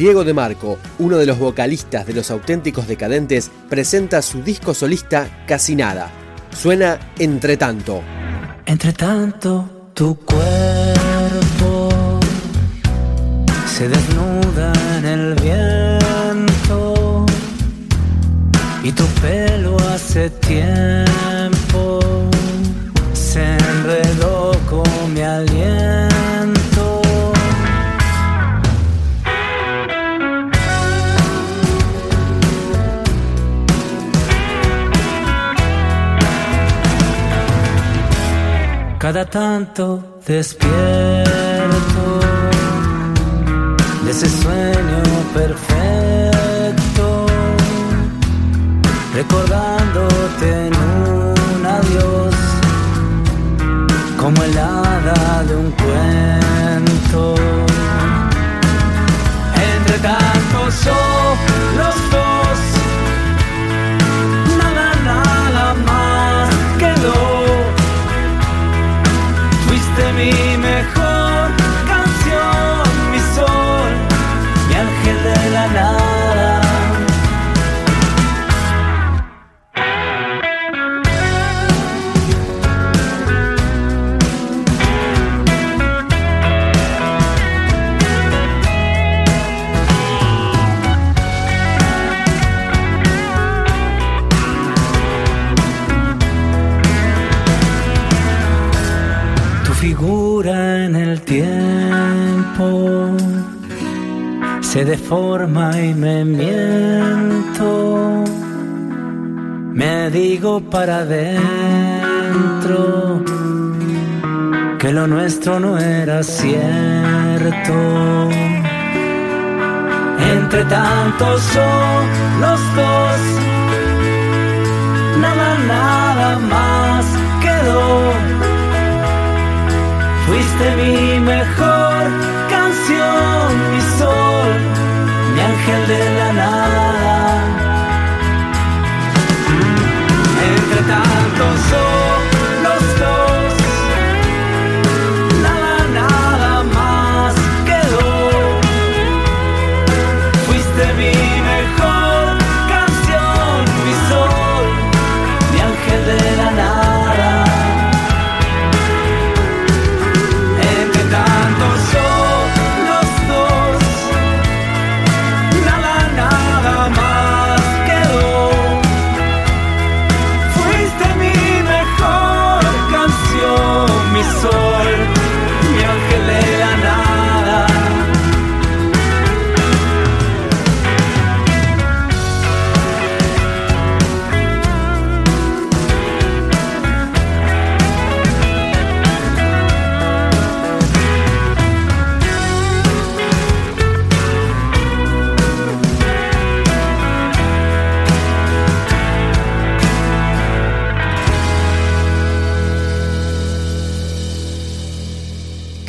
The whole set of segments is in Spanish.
Diego de Marco, uno de los vocalistas de Los Auténticos Decadentes, presenta su disco solista Casi Nada. Suena Entre tanto. Entre tanto, tu cuerpo se desnuda en el viento y tu pelo hace tiempo se enredó con mi aliento. Cada tanto despierto de ese sueño perfecto, recordándote en un adiós, como el hada de un cuento. Entre tanto tiempo se deforma y me miento. Me digo para adentro que lo nuestro no era cierto. Entre tantos son los dos, nada, nada más quedó Fuiste mi mejor canción, mi sol, mi ángel de la nada.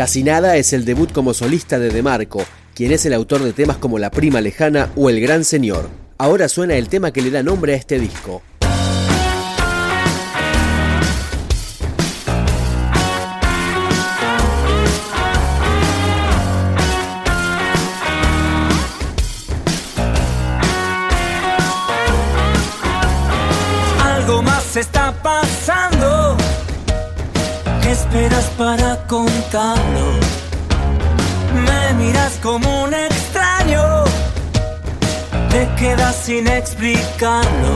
Casi nada es el debut como solista de De Marco, quien es el autor de temas como La Prima Lejana o El Gran Señor. Ahora suena el tema que le da nombre a este disco. Esperas para contarlo? Me miras como un extraño, te quedas sin explicarlo.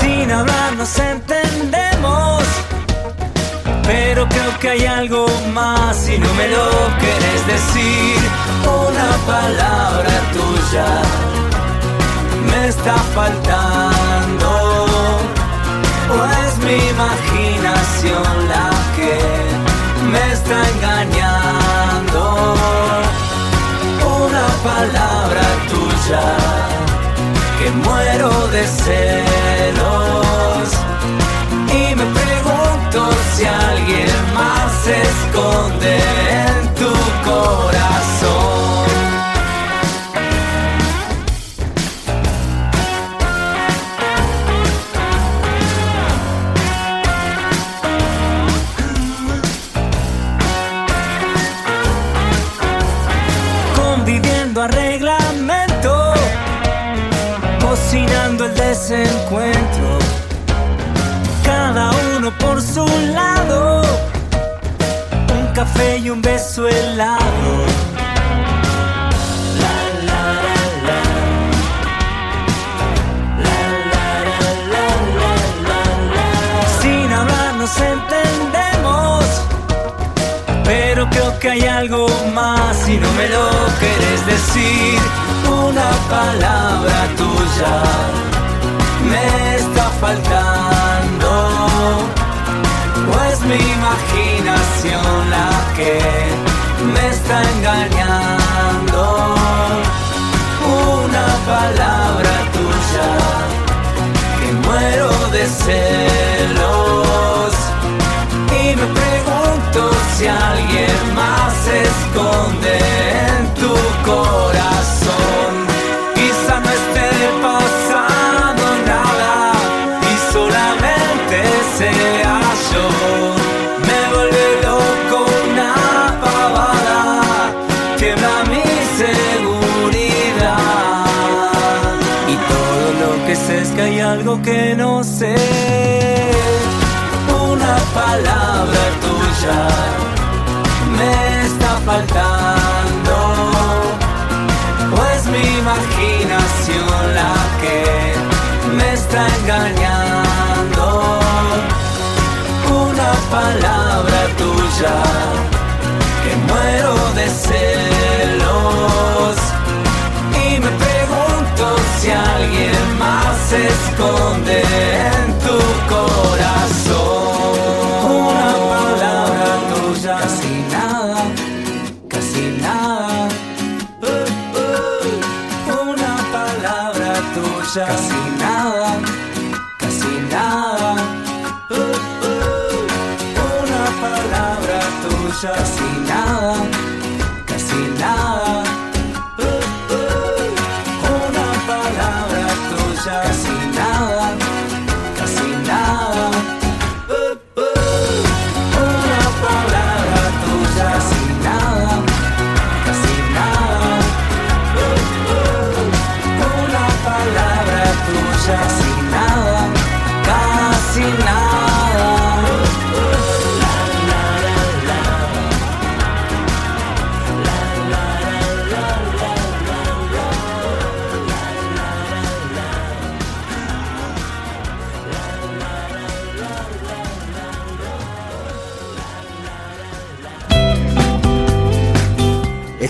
Sin hablar nos entendemos, pero creo que hay algo más y no me lo quieres decir. Una palabra me está faltando o es mi imaginación la que me está engañando. Una palabra tuya que muero de celos. Cocinando el desencuentro, cada uno por su lado, un café y un beso helado. Entendemos, pero creo que hay algo más y no me lo quieres decir. Una palabra tuya faltando. O es mi imaginación la que me está engañando. Una palabra tuya que muero de celos. Y me pregunto si alguien más se esconde en tu corazón. Imaginación la que me está engañando. Una palabra tuya que muero de celos. Y me pregunto si alguien más se esconde en tu corazón. Tuya, casi nada, casi nada. Uh, uh. Una palabra tuya, casi nada, casi nada.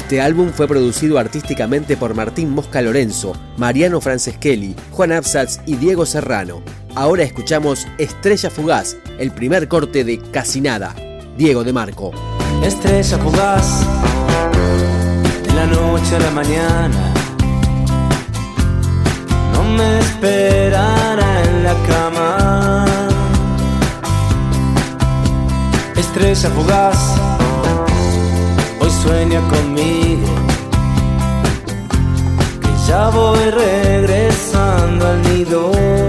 Este álbum fue producido artísticamente por Martín Mosca Lorenzo, Mariano Franceschelli, Juan Absatz y Diego Serrano. Ahora escuchamos Estrella Fugaz, el primer corte de Casi Nada, Diego de Marco. Estrella fugaz de la noche a la mañana. No me esperará en la cama. Estrella fugaz, hoy sueña conmigo. Que ya voy regresando al nido.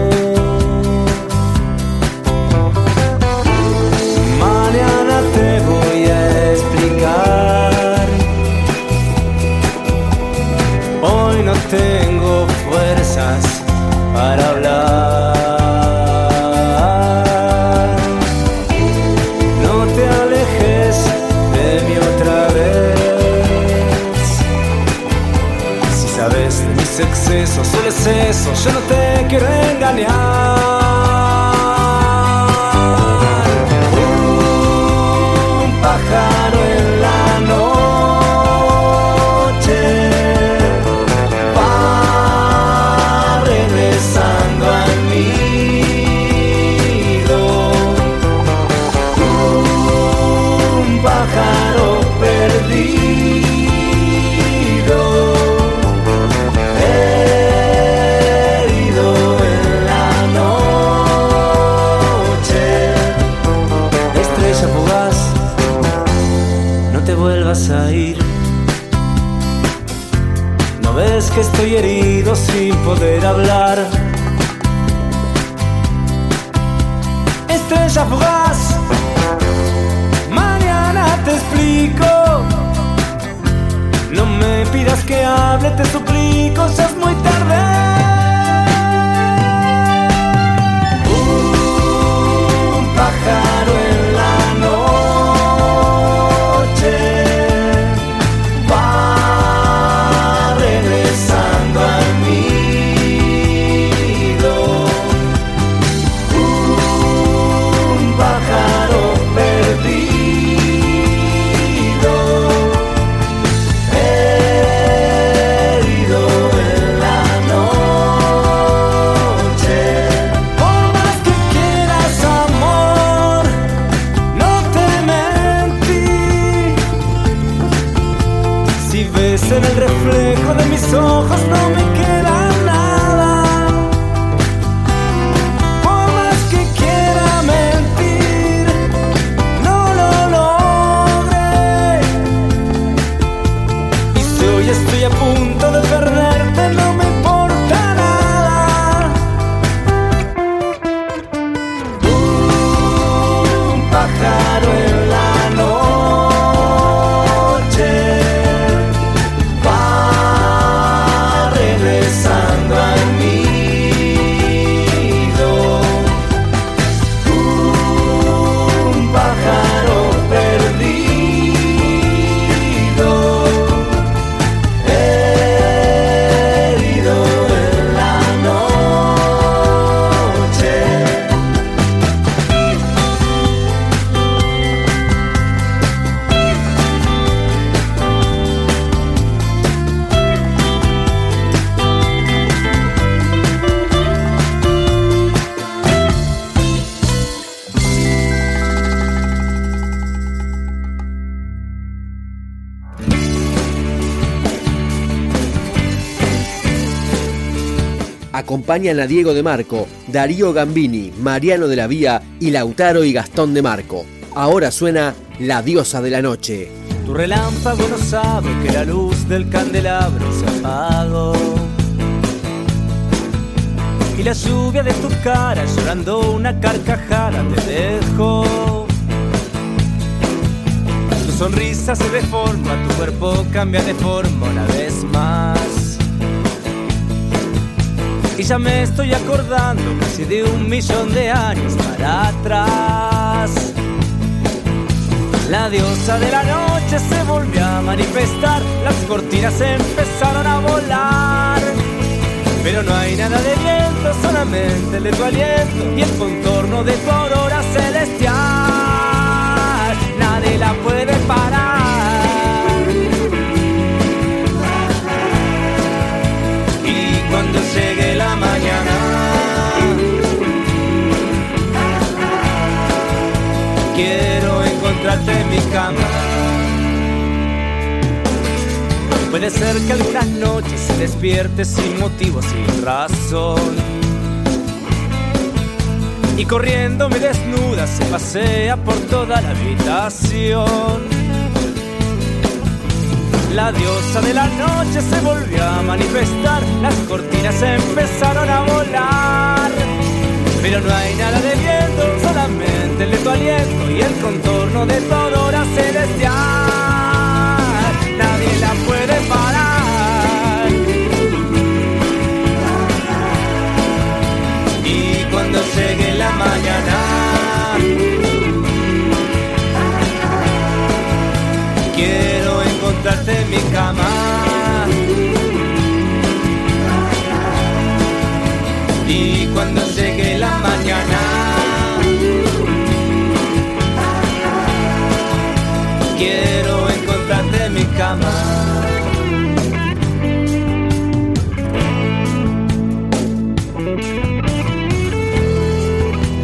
No ves que estoy herido sin poder hablar. Estrella fugaz, mañana te explico. No me pidas que hable, te suplico, ya es muy tarde. Acompañan a Diego de Marco, Darío Gambini, Mariano de la Vía y Lautaro y Gastón de Marco. Ahora suena La diosa de la noche. Tu relámpago no sabe que la luz del candelabro se apagó. Y la lluvia de tu cara llorando una carcajada te dejó. Tu sonrisa se deforma, tu cuerpo cambia de forma una vez más. Y ya me estoy acordando casi de un millón de años para atrás. La diosa de la noche se volvió a manifestar, las cortinas empezaron a volar. Pero no hay nada de viento, solamente el de aliento y el contorno de tu aurora celestial. Nadie la puede parar. Encontrarte en mi cama. Puede ser que algunas noches se despierte sin motivo, sin razón. Y corriendo me desnuda, se pasea por toda la habitación. La diosa de la noche se volvió a manifestar, las cortinas empezaron a volar. Pero no hay nada de viento, solamente el de y el contorno de tu aurora celestial.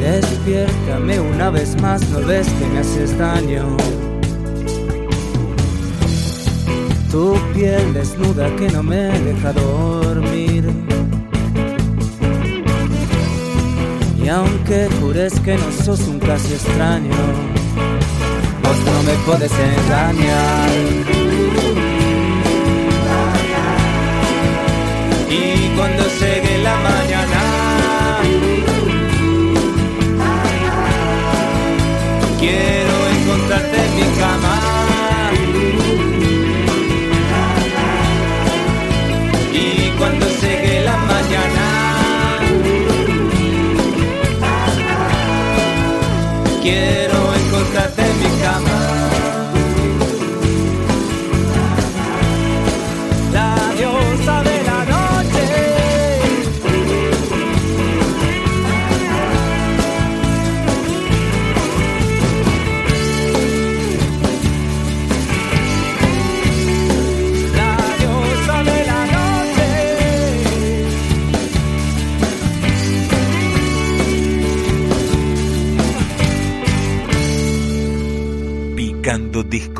Despiértame una vez más, no ves que me haces daño. Tu piel desnuda que no me deja dormir Y aunque jures que no sos un casi extraño, vos no me puedes engañar.